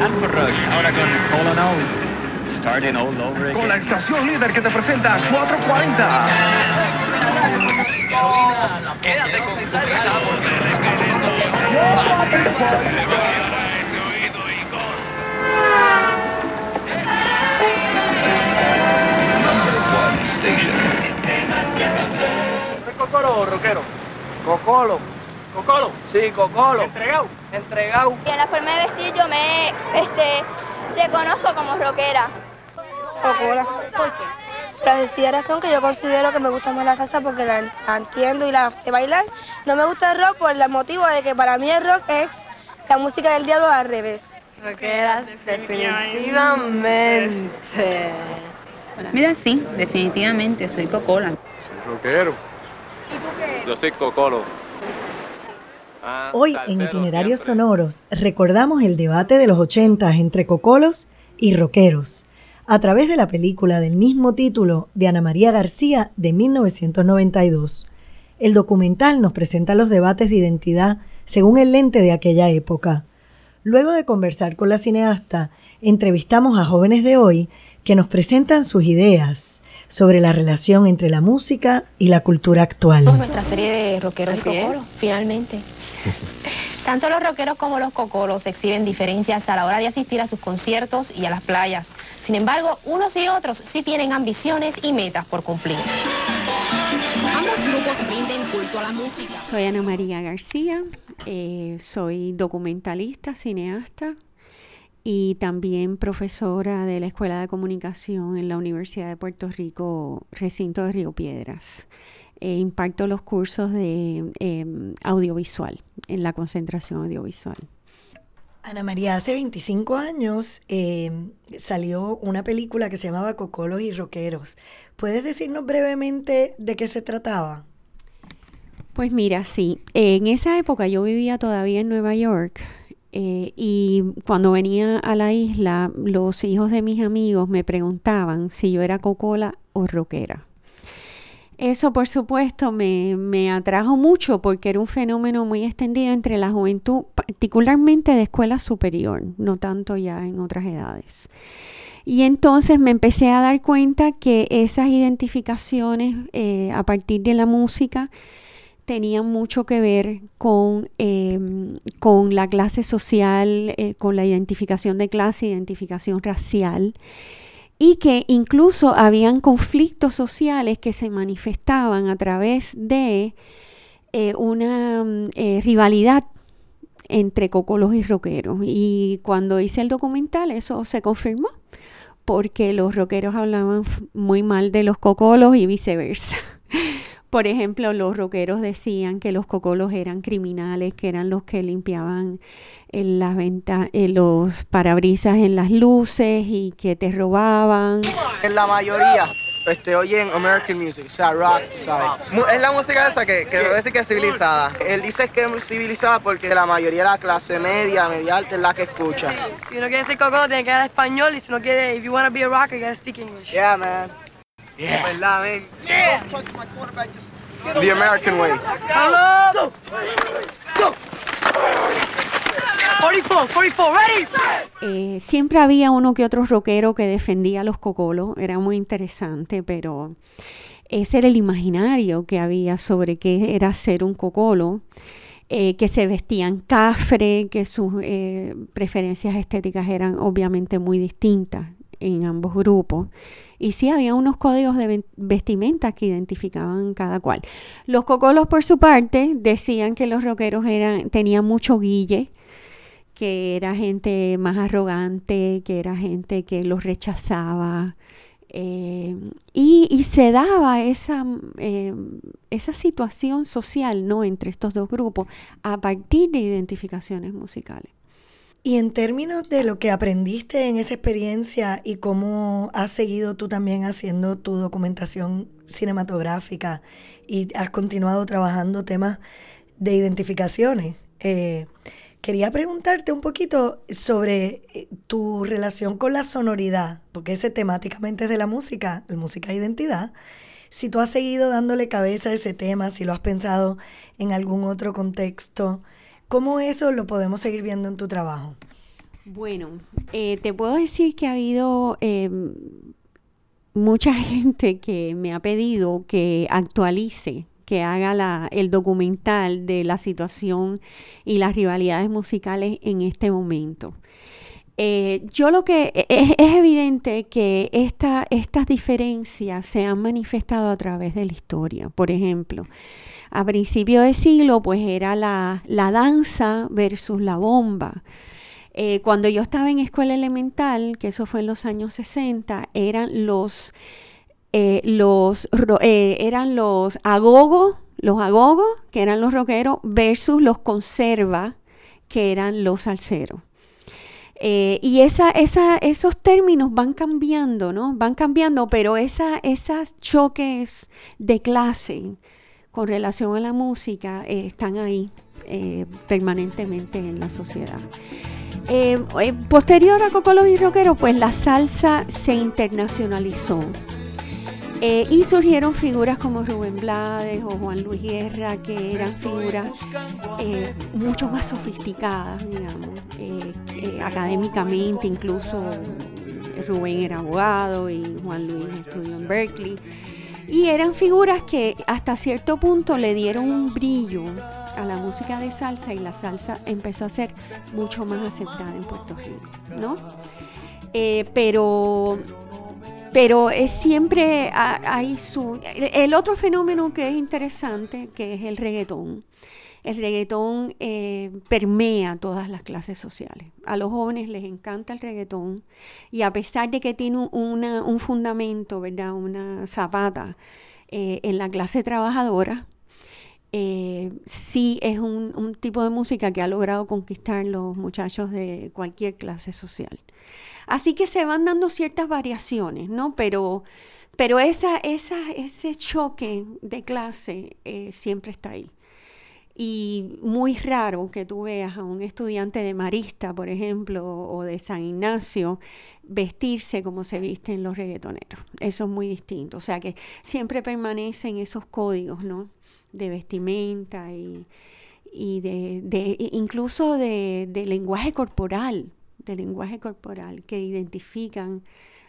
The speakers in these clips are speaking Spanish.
Alfa Rock, ahora con Colonel. Starting all over again. Con la estación líder que te presenta 440. Quédate con ¿Es cocolo rockero? Cocolo. ¿Cocolo? Sí, cocolo. ¿Entregado? Entregado. Y en la forma de vestir yo me este, reconozco como rockera. Coca-Cola. ¿Por qué? La sencilla razón que yo considero que me gusta más la salsa porque la, la entiendo y la sé bailar. No me gusta el rock por el motivo de que para mí el rock es la música del diablo al revés. Rockera, definitivamente. Mira, sí, definitivamente, soy cocola. Rockero. Yo soy cocolo. Ah, Hoy en Itinerarios Sonoros recordamos el debate de los 80 entre cocolos y rockeros a través de la película del mismo título de Ana María García de 1992. El documental nos presenta los debates de identidad según el lente de aquella época. Luego de conversar con la cineasta, entrevistamos a jóvenes de hoy que nos presentan sus ideas sobre la relación entre la música y la cultura actual. Nuestra serie de rockeros y cocolos, finalmente. Tanto los rockeros como los cocolos exhiben diferencias a la hora de asistir a sus conciertos y a las playas. Sin embargo, unos y otros sí tienen ambiciones y metas por cumplir. Ambos grupos rinden culto a la música. Soy Ana María García, eh, soy documentalista, cineasta y también profesora de la Escuela de Comunicación en la Universidad de Puerto Rico, recinto de Río Piedras. Eh, imparto los cursos de eh, audiovisual, en la concentración audiovisual. Ana María, hace 25 años eh, salió una película que se llamaba Cocolos y Roqueros. ¿Puedes decirnos brevemente de qué se trataba? Pues mira, sí, en esa época yo vivía todavía en Nueva York eh, y cuando venía a la isla, los hijos de mis amigos me preguntaban si yo era cocola o rockera. Eso, por supuesto, me, me, atrajo mucho porque era un fenómeno muy extendido entre la juventud, particularmente de escuela superior, no tanto ya en otras edades. Y entonces me empecé a dar cuenta que esas identificaciones eh, a partir de la música tenían mucho que ver con, eh, con la clase social, eh, con la identificación de clase, identificación racial y que incluso habían conflictos sociales que se manifestaban a través de eh, una eh, rivalidad entre cocolos y rockeros. Y cuando hice el documental eso se confirmó, porque los rockeros hablaban muy mal de los cocolos y viceversa. Por ejemplo, los rockeros decían que los cocolos eran criminales, que eran los que limpiaban en las venta, en los parabrisas en las luces y que te robaban. En la mayoría este, oyen American music, o sea, rock, ¿sabes? Es la música esa que, que debe decir que es civilizada. Él dice que es civilizada porque la mayoría de la clase media, media alta es la que escucha. Si uno quiere ser cocolo, tiene que hablar español y si uno quiere, if you want to be a rocker, you gotta speak English. Yeah, man. Yeah. ¿Verdad, man? Yeah. The American way. Go! Go! 44, 44, ready! Eh, siempre había uno que otro rockero que defendía a los cocolos, era muy interesante, pero ese era el imaginario que había sobre qué era ser un cocolo. Eh, que se vestían cafre, que sus eh, preferencias estéticas eran obviamente muy distintas en ambos grupos. Y sí había unos códigos de vestimenta que identificaban cada cual. Los cocolos, por su parte, decían que los rockeros tenían mucho guille, que era gente más arrogante, que era gente que los rechazaba. Eh, y, se daba esa, eh, esa situación social ¿no? entre estos dos grupos a partir de identificaciones musicales. Y en términos de lo que aprendiste en esa experiencia y cómo has seguido tú también haciendo tu documentación cinematográfica y has continuado trabajando temas de identificaciones, eh, quería preguntarte un poquito sobre eh, tu relación con la sonoridad, porque ese temáticamente es de la música, la música identidad. Si tú has seguido dándole cabeza a ese tema, si lo has pensado en algún otro contexto, ¿cómo eso lo podemos seguir viendo en tu trabajo? Bueno, eh, te puedo decir que ha habido em, mucha gente que me ha pedido que actualice, que haga la, el documental de la situación y las rivalidades musicales en este momento. Eh, yo lo que e, es, es evidente que esta, estas diferencias se han manifestado a través de la historia. Por ejemplo, a principio de siglo, pues era la, la danza versus la bomba. Eh, cuando yo estaba en escuela elemental, que eso fue en los años 60, eran los, eh, los, eran los agogos, los agogos, que eran los rockeros, versus los conserva, que eran los salseros. Y esa, esa, esos términos van cambiando, ¿no? Van cambiando, pero esos choques de clase con relación a la música están ahí permanentemente en la sociedad. Eh, eh, posterior a Cocolos y Rockeros, pues la salsa se internacionalizó. Eh, y surgieron figuras como Rubén Blades o Juan Luis Guerra, que eran figuras mucho más sofisticadas, digamos, académicamente, incluso Rubén era abogado y Juan Luis estudió en Berkeley. Y eran figuras que hasta cierto punto le dieron un brillo a la música de salsa y la salsa empezó a ser mucho más aceptada en Puerto Rico, ¿no? Eh, pero pero es siempre hay su el otro fenómeno que es interesante que es el reggaetón. El reggaetón eh, permea todas las clases sociales. A los jóvenes les encanta el reggaetón y a pesar de que tiene un fundamento verdad una zapata eh, en la clase trabajadora eh, sí es un, tipo de música que ha logrado conquistar los muchachos de cualquier clase social. Así que se van dando ciertas variaciones, ¿no? Pero, pero esa, esa, ese choque de clase eh, siempre está ahí. Y muy raro que tú veas a un estudiante de Marista, por ejemplo, o de San Ignacio, vestirse como se visten los reggaetoneros. Eso es muy distinto. O sea que siempre permanecen esos códigos, ¿no? De vestimenta y, de, incluso de, lenguaje corporal, de lenguaje corporal que identifican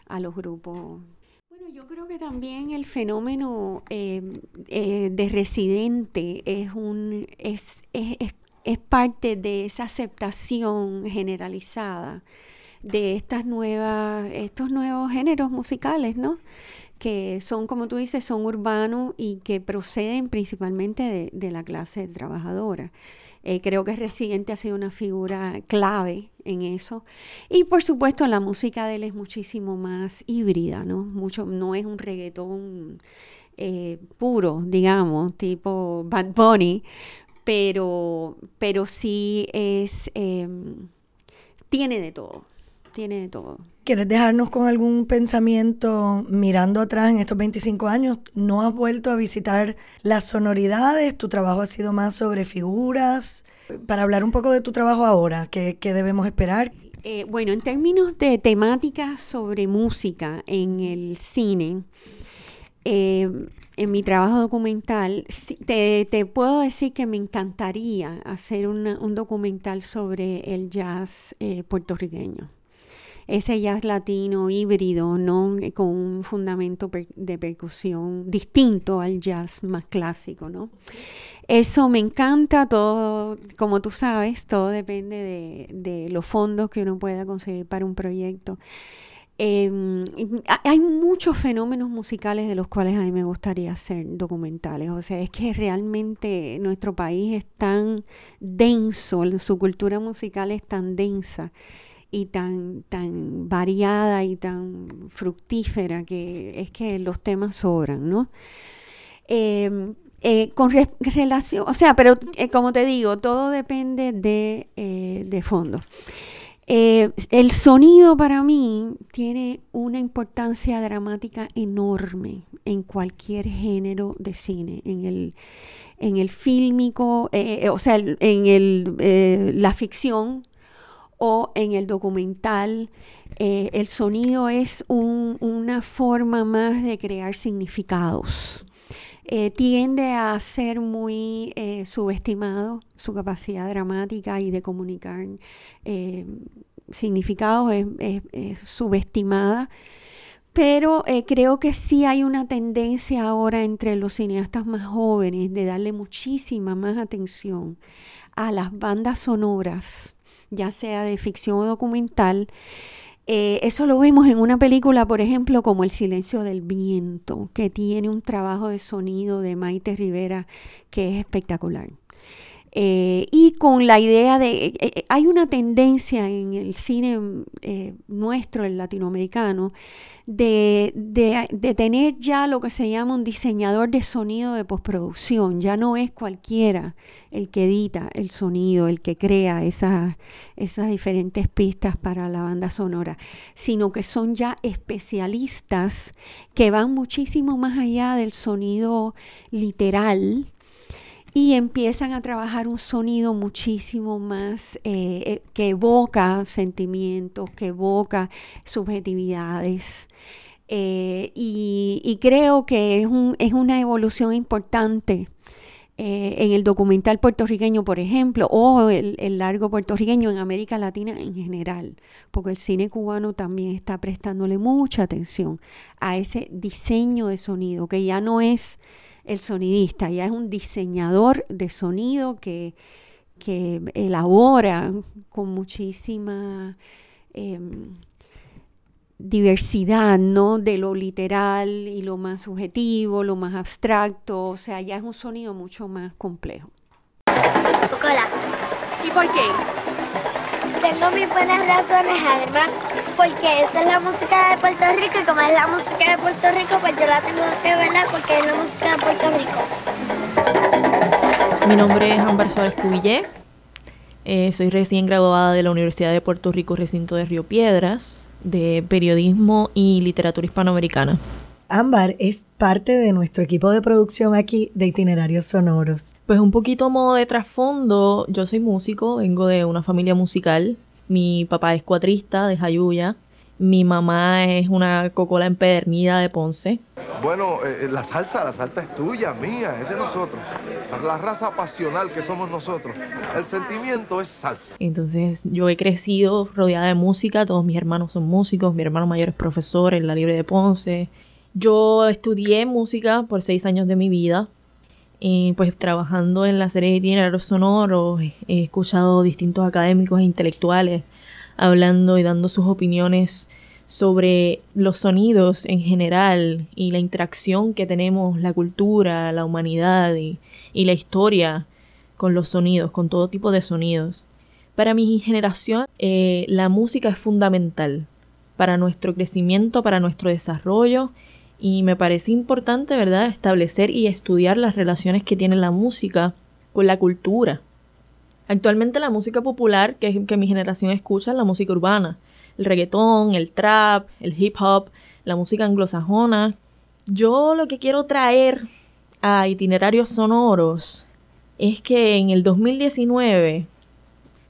a los grupos. Bueno, yo creo que también el fenómeno em, eh, de residente es, un, es, es, es parte de esa aceptación generalizada de estas nuevas, estos nuevos géneros musicales, ¿no? Que son, como tú dices, son urbanos y que proceden principalmente de, la clase trabajadora. Eh, creo que Residente ha sido una figura clave en eso. Y por supuesto la música de él es muchísimo más híbrida, ¿no? Mucho, no es un reggaetón eh, puro, digamos, tipo Bad Bunny, pero, pero sí es, em, tiene de todo, tiene de todo. ¿Quieres dejarnos con algún pensamiento mirando atrás en estos 25 años? ¿No has vuelto a visitar las sonoridades? ¿Tu trabajo ha sido más sobre figuras? Para hablar un poco de tu trabajo ahora, ¿qué, debemos esperar? Eh, bueno, en términos de temáticas sobre música en el cine, eh, en mi trabajo documental, te, puedo decir que me encantaría hacer un documental sobre el jazz eh, puertorriqueño ese jazz latino híbrido, ¿no? Con un fundamento de percusión distinto al jazz más clásico, ¿no? Eso me encanta, todo, como tú sabes, todo depende de, los fondos que uno pueda conseguir para un proyecto. Em, hay muchos fenómenos musicales de los cuales a mí me gustaría hacer documentales. O sea, es que realmente nuestro país es tan denso, su cultura musical es tan densa y tan, tan variada y tan fructífera que es que los temas sobran, ¿no? Em, eh, con relación, o sea, pero eh, como te digo, todo depende de, eh, de fondo. el sonido para mí tiene una importancia dramática enorme en cualquier género de cine, en el, en el fílmico, o sea, en el, la ficción, o en el documental, eh, el sonido es una forma más de crear significados. Eh, tiende a ser muy eh, subestimado su capacidad dramática y de comunicar significados es, subestimada. Pero creo que sí hay una tendencia ahora entre los cineastas más jóvenes de darle muchísima más atención a las bandas sonoras, ya sea de ficción o documental, eh, eso lo vemos en una película, por ejemplo, como El silencio del viento, que tiene un trabajo de sonido de Maite Rivera que es espectacular. Eh, y con la idea de, eh, eh, hay una tendencia en el cine nuestro, el latinoamericano, de, de, tener ya lo que se llama un diseñador de sonido de postproducción. Ya no es cualquiera el que edita el sonido, el que crea esas, esas diferentes pistas para la banda sonora, sino que son ya especialistas que van muchísimo más allá del sonido literal y empiezan a trabajar un sonido muchísimo más eh, eh, que evoca sentimientos, que evoca subjetividades. Eh, y, creo que es, un, es una evolución importante en el documental puertorriqueño, por ejemplo, o el, el, largo puertorriqueño en América Latina en general, porque el cine cubano también está prestándole mucha atención a ese diseño de sonido, que ya no es el sonidista, ya es un diseñador de sonido que, elabora con muchísima em, diversidad, ¿no? De lo literal y lo más subjetivo, lo más abstracto, o sea, ya es un sonido mucho más complejo. ¿Y por qué? Tengo mis buenas razones, además, porque esa es la música de Puerto Rico y como es la música de Puerto Rico, pues yo la tengo que ver porque es la música de Puerto Rico. Mi nombre es Amber Suárez Cubillé. Eh, soy recién graduada de la Universidad de Puerto Rico, recinto de Río Piedras, de periodismo y literatura hispanoamericana. Ámbar es parte de nuestro equipo de producción aquí de itinerarios sonoros. Pues un poquito modo de trasfondo, yo soy músico, vengo de una familia musical. Mi papá es cuatrista de Jayuya. Mi mamá es una cocola empedernida de Ponce. Bueno, eh, eh, la salsa, la salsa es tuya, mía, es de nosotros. La, raza pasional que somos nosotros. El sentimiento es salsa. Entonces yo he crecido rodeada de música, todos mis hermanos son músicos, mi hermano mayor es profesor en la Libre de Ponce. Yo estudié música por seis años de mi vida. Y pues trabajando en la serie de itinerarios sonoros, he escuchado distintos académicos e intelectuales hablando y dando sus opiniones sobre los sonidos en general y la interacción que tenemos la cultura, la humanidad y, la historia con los sonidos, con todo tipo de sonidos. Para mi generación, eh, la música es fundamental para nuestro crecimiento, para nuestro desarrollo y me parece importante, ¿verdad?, establecer y estudiar las relaciones que tiene la música con la cultura. Actualmente la música popular que, que mi generación escucha es la música urbana, el reggaetón, el trap, el hip hop, la música anglosajona. Yo lo que quiero traer a itinerarios sonoros es que en el 2019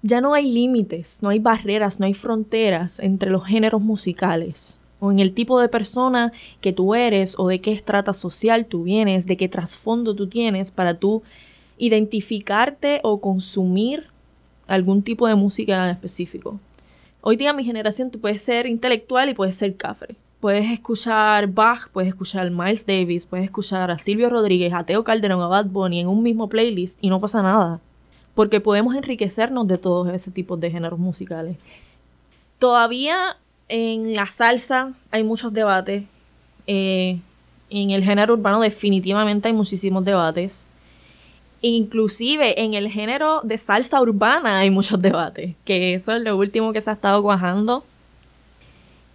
ya no hay límites, no hay barreras, no hay fronteras entre los géneros musicales o en el tipo de persona que tú eres o de qué estrata social tú vienes, de qué trasfondo tú tienes para tú identificarte o consumir algún tipo de música específico. Hoy día mi generación tú puedes ser intelectual y puedes ser cafre. Puedes escuchar Bach, puedes escuchar Miles Davis, puedes escuchar a Silvio Rodríguez, a Teo Calderón, a Bad Bunny en un mismo playlist y no pasa nada. Porque podemos enriquecernos de todos ese tipo de géneros musicales. Todavía en la salsa hay muchos debates. Eh, en el género urbano definitivamente hay muchísimos debates. Inclusive en el género de salsa urbana hay muchos debates. Que eso es lo último que se ha estado cuajando.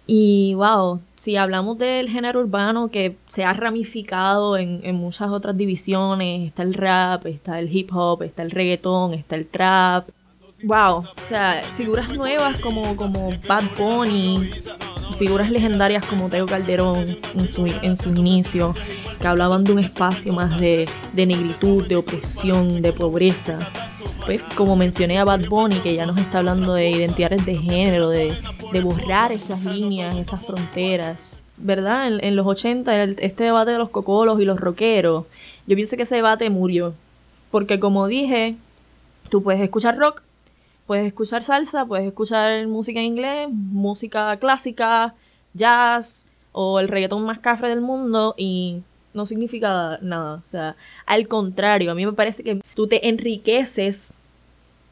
Y wow, si hablamos del género urbano que se ha ramificado en, muchas otras divisiones, está el rap, está el hip hop, está el reggaetón, está el trap, wow, o sea, figuras nuevas como, como Bad Bunny, figuras legendarias como Teo Calderón en su, en su inicio, que hablaban de un espacio más de, de negritud, de opresión, de pobreza. Pues como mencioné a Bad Bunny, que ya nos está hablando de identidades de género, de, de borrar esas líneas, esas fronteras. ¿Verdad? En, los 80, este debate de los cocolos y los rockeros, yo pienso que ese debate murió. Porque como dije, tú puedes escuchar rock Puedes escuchar salsa, puedes escuchar música en inglés, música clásica, jazz o el reggaetón más cafre del mundo y no significa nada. O sea, al contrario, a mí me parece que tú te enriqueces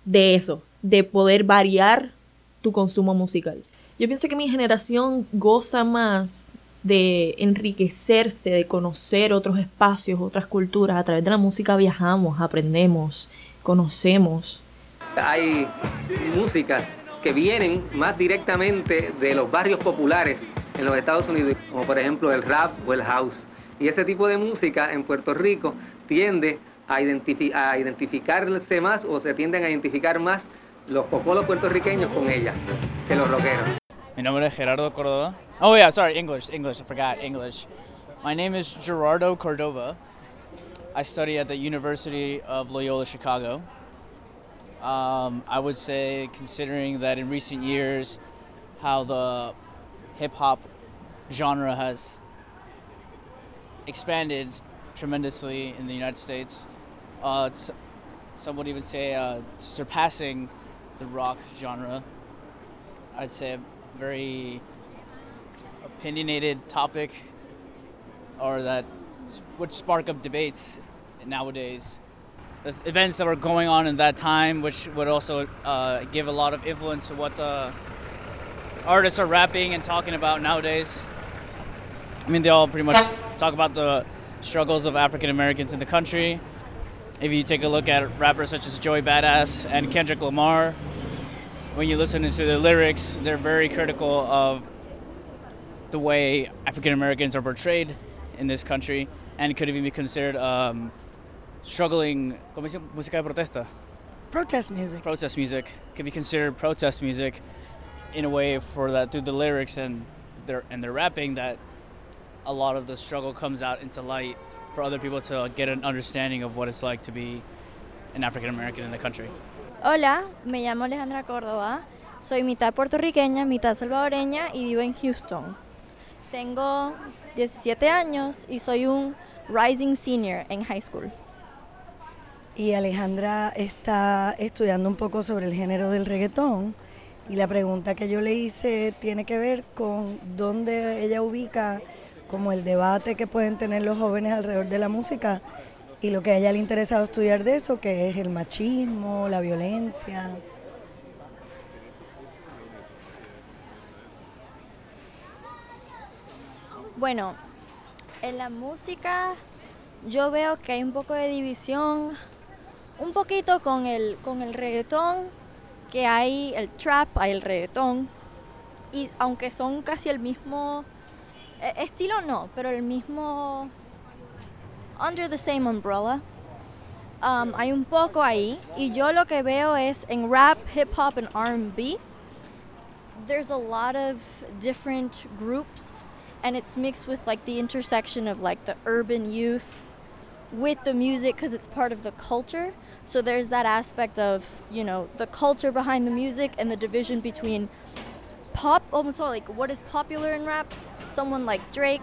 de eso, de poder variar tu consumo musical. Yo pienso que mi generación goza más de enriquecerse, de conocer otros espacios, otras culturas. A través de la música viajamos, aprendemos, conocemos. Hay músicas que vienen más directamente de los barrios populares en los Estados Unidos, como por ejemplo el rap o el house. Y ese tipo de música en Puerto Rico tiende a, a identificarse más o se tienden a identificar más los cocolos puertorriqueños con ella que los rockeros. Mi nombre es Gerardo Cordova. Oh yeah, sorry, English, English, I forgot English. My name is Gerardo Cordova. I study at the University of Loyola Chicago. Um, I would say, considering that in recent years, how the hip hop genre has expanded tremendously in the United States, uh, some would even say uh, surpassing the rock genre. I'd say a very opinionated topic or that would spark up debates nowadays. Events that were going on in that time, which would also uh, give a lot of influence to what the artists are rapping and talking about nowadays. I mean, they all pretty much talk about the struggles of African Americans in the country. If you take a look at rappers such as Joey Badass and Kendrick Lamar, when you listen to the lyrics, they're very critical of the way African Americans are portrayed in this country and could even be considered um, struggling. ¿Cómo dice? Música de protesta. Protest music. Protest music can be considered protest music in a way for that through the lyrics and their and their rapping that a lot of the struggle comes out into light for other people to get an understanding of what it's like to be an African American in the country. Hola, me llamo Alejandra Córdoba, soy mitad puertorriqueña, mitad salvadoreña y vivo en Houston. Tengo 17 años y soy un rising senior en high school. Y Alejandra está estudiando un poco sobre el género del reggaetón y la pregunta que yo le hice tiene que ver con dónde ella ubica como el debate que pueden tener los jóvenes alrededor de la música y lo que a ella le ha interesado estudiar de eso, que es el machismo, la violencia. Bueno, en la música yo veo que hay un poco de división, un poquito con el, con el reggaetón, que hay el trap, hay el reggaetón, y aunque son casi el mismo e, estilo no, pero el mismo under the same umbrella. Um, hay un poco ahí y yo lo que veo es en rap, hip hop and R&B there's a lot of different groups and it's mixed with like the intersection of like the urban youth with the music because it's part of the culture. So there's that aspect of, you know, the culture behind the music and the division between pop almost all like what is popular in rap, someone like Drake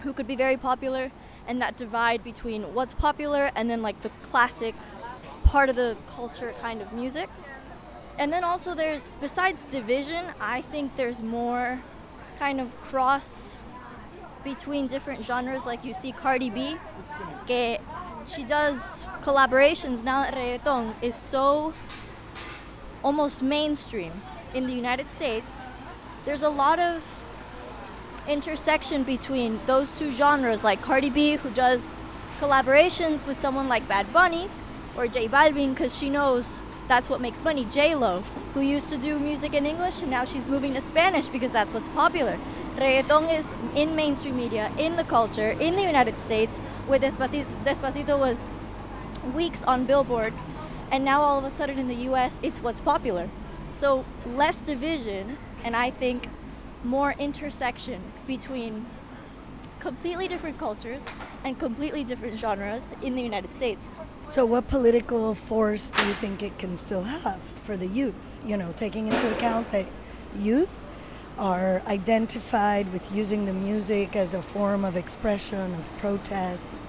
who could be very popular and that divide between what's popular and then like the classic part of the culture kind of music. And then also there's besides division, I think there's more kind of cross between different genres like you see Cardi B que she does collaborations now that reggaeton is so almost mainstream in the United States. There's a lot of intersection between those two genres, like Cardi B, who does collaborations with someone like Bad Bunny or J Balvin, because she knows that's what makes money. J Lo, who used to do music in English and now she's moving to Spanish because that's what's popular. Reggaeton is in mainstream media, in the culture, in the United States, where Despacito, Despacito was weeks on Billboard, and now all of a sudden in the US, it's what's popular. So less division, and I think more intersection between completely different cultures and completely different genres in the United States. So, what political force do you think it can still have for the youth? You know, taking into account that youth are identified with using the music as a form of expression, of protest.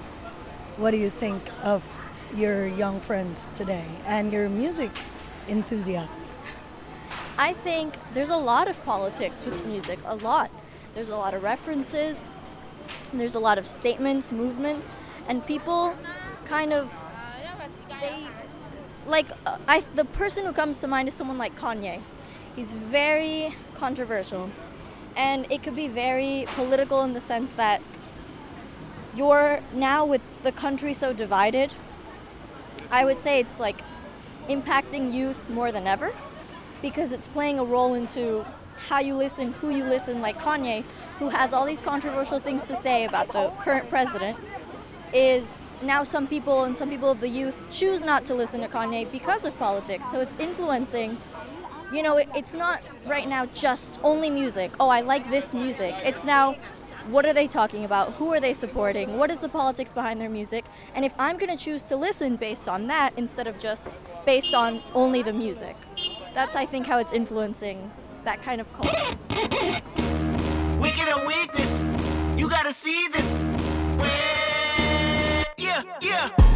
What do you think of your young friends today and your music enthusiasts? I think there's a lot of politics with music, a lot. There's a lot of references, there's a lot of statements, movements, and people kind of they like uh, I the person who comes to mind is someone like Kanye. He's very controversial and it could be very political in the sense that you're now with the country so divided. I would say it's like impacting youth more than ever because it's playing a role into how you listen, who you listen, like Kanye, who has all these controversial things to say about the current president, is now some people and some people of the youth choose not to listen to Kanye because of politics. So it's influencing. You know, it, it's not right now just only music. Oh, I like this music. It's now what are they talking about? Who are they supporting? What is the politics behind their music? And if I'm going to choose to listen based on that instead of just based on only the music, that's, I think, how it's influencing that kind of culture. Wicked or weakness, you gotta see this. Yeah, yeah.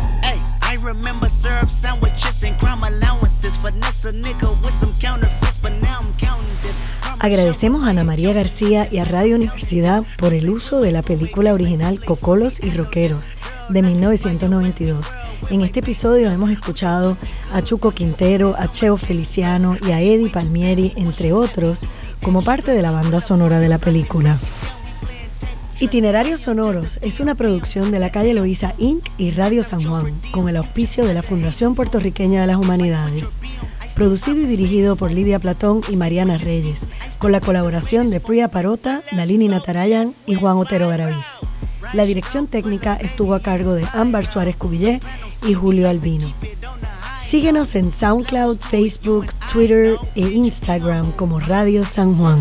Hey, I remember syrup sandwiches and crime allowances. Finesse a nigga with some counterfeits, but now I'm counting this. Agradecemos a Ana María García y a Radio Universidad por el uso de la película original Cocolos y Roqueros de 1992. En este episodio hemos escuchado a Chuco Quintero, a Cheo Feliciano y a Eddie Palmieri, entre otros, como parte de la banda sonora de la película. Itinerarios Sonoros es una producción de la calle Loíza Inc. y Radio San Juan, con el auspicio de la Fundación Puertorriqueña de las Humanidades. Producido y dirigido por Lidia Platón y Mariana Reyes, con la colaboración de Priya Parota, Nalini Natarayan y Juan Otero Garaviz. La dirección técnica estuvo a cargo de Ámbar Suárez Cubillé y Julio Albino. Síguenos en SoundCloud, Facebook, Twitter e Instagram como Radio San Juan.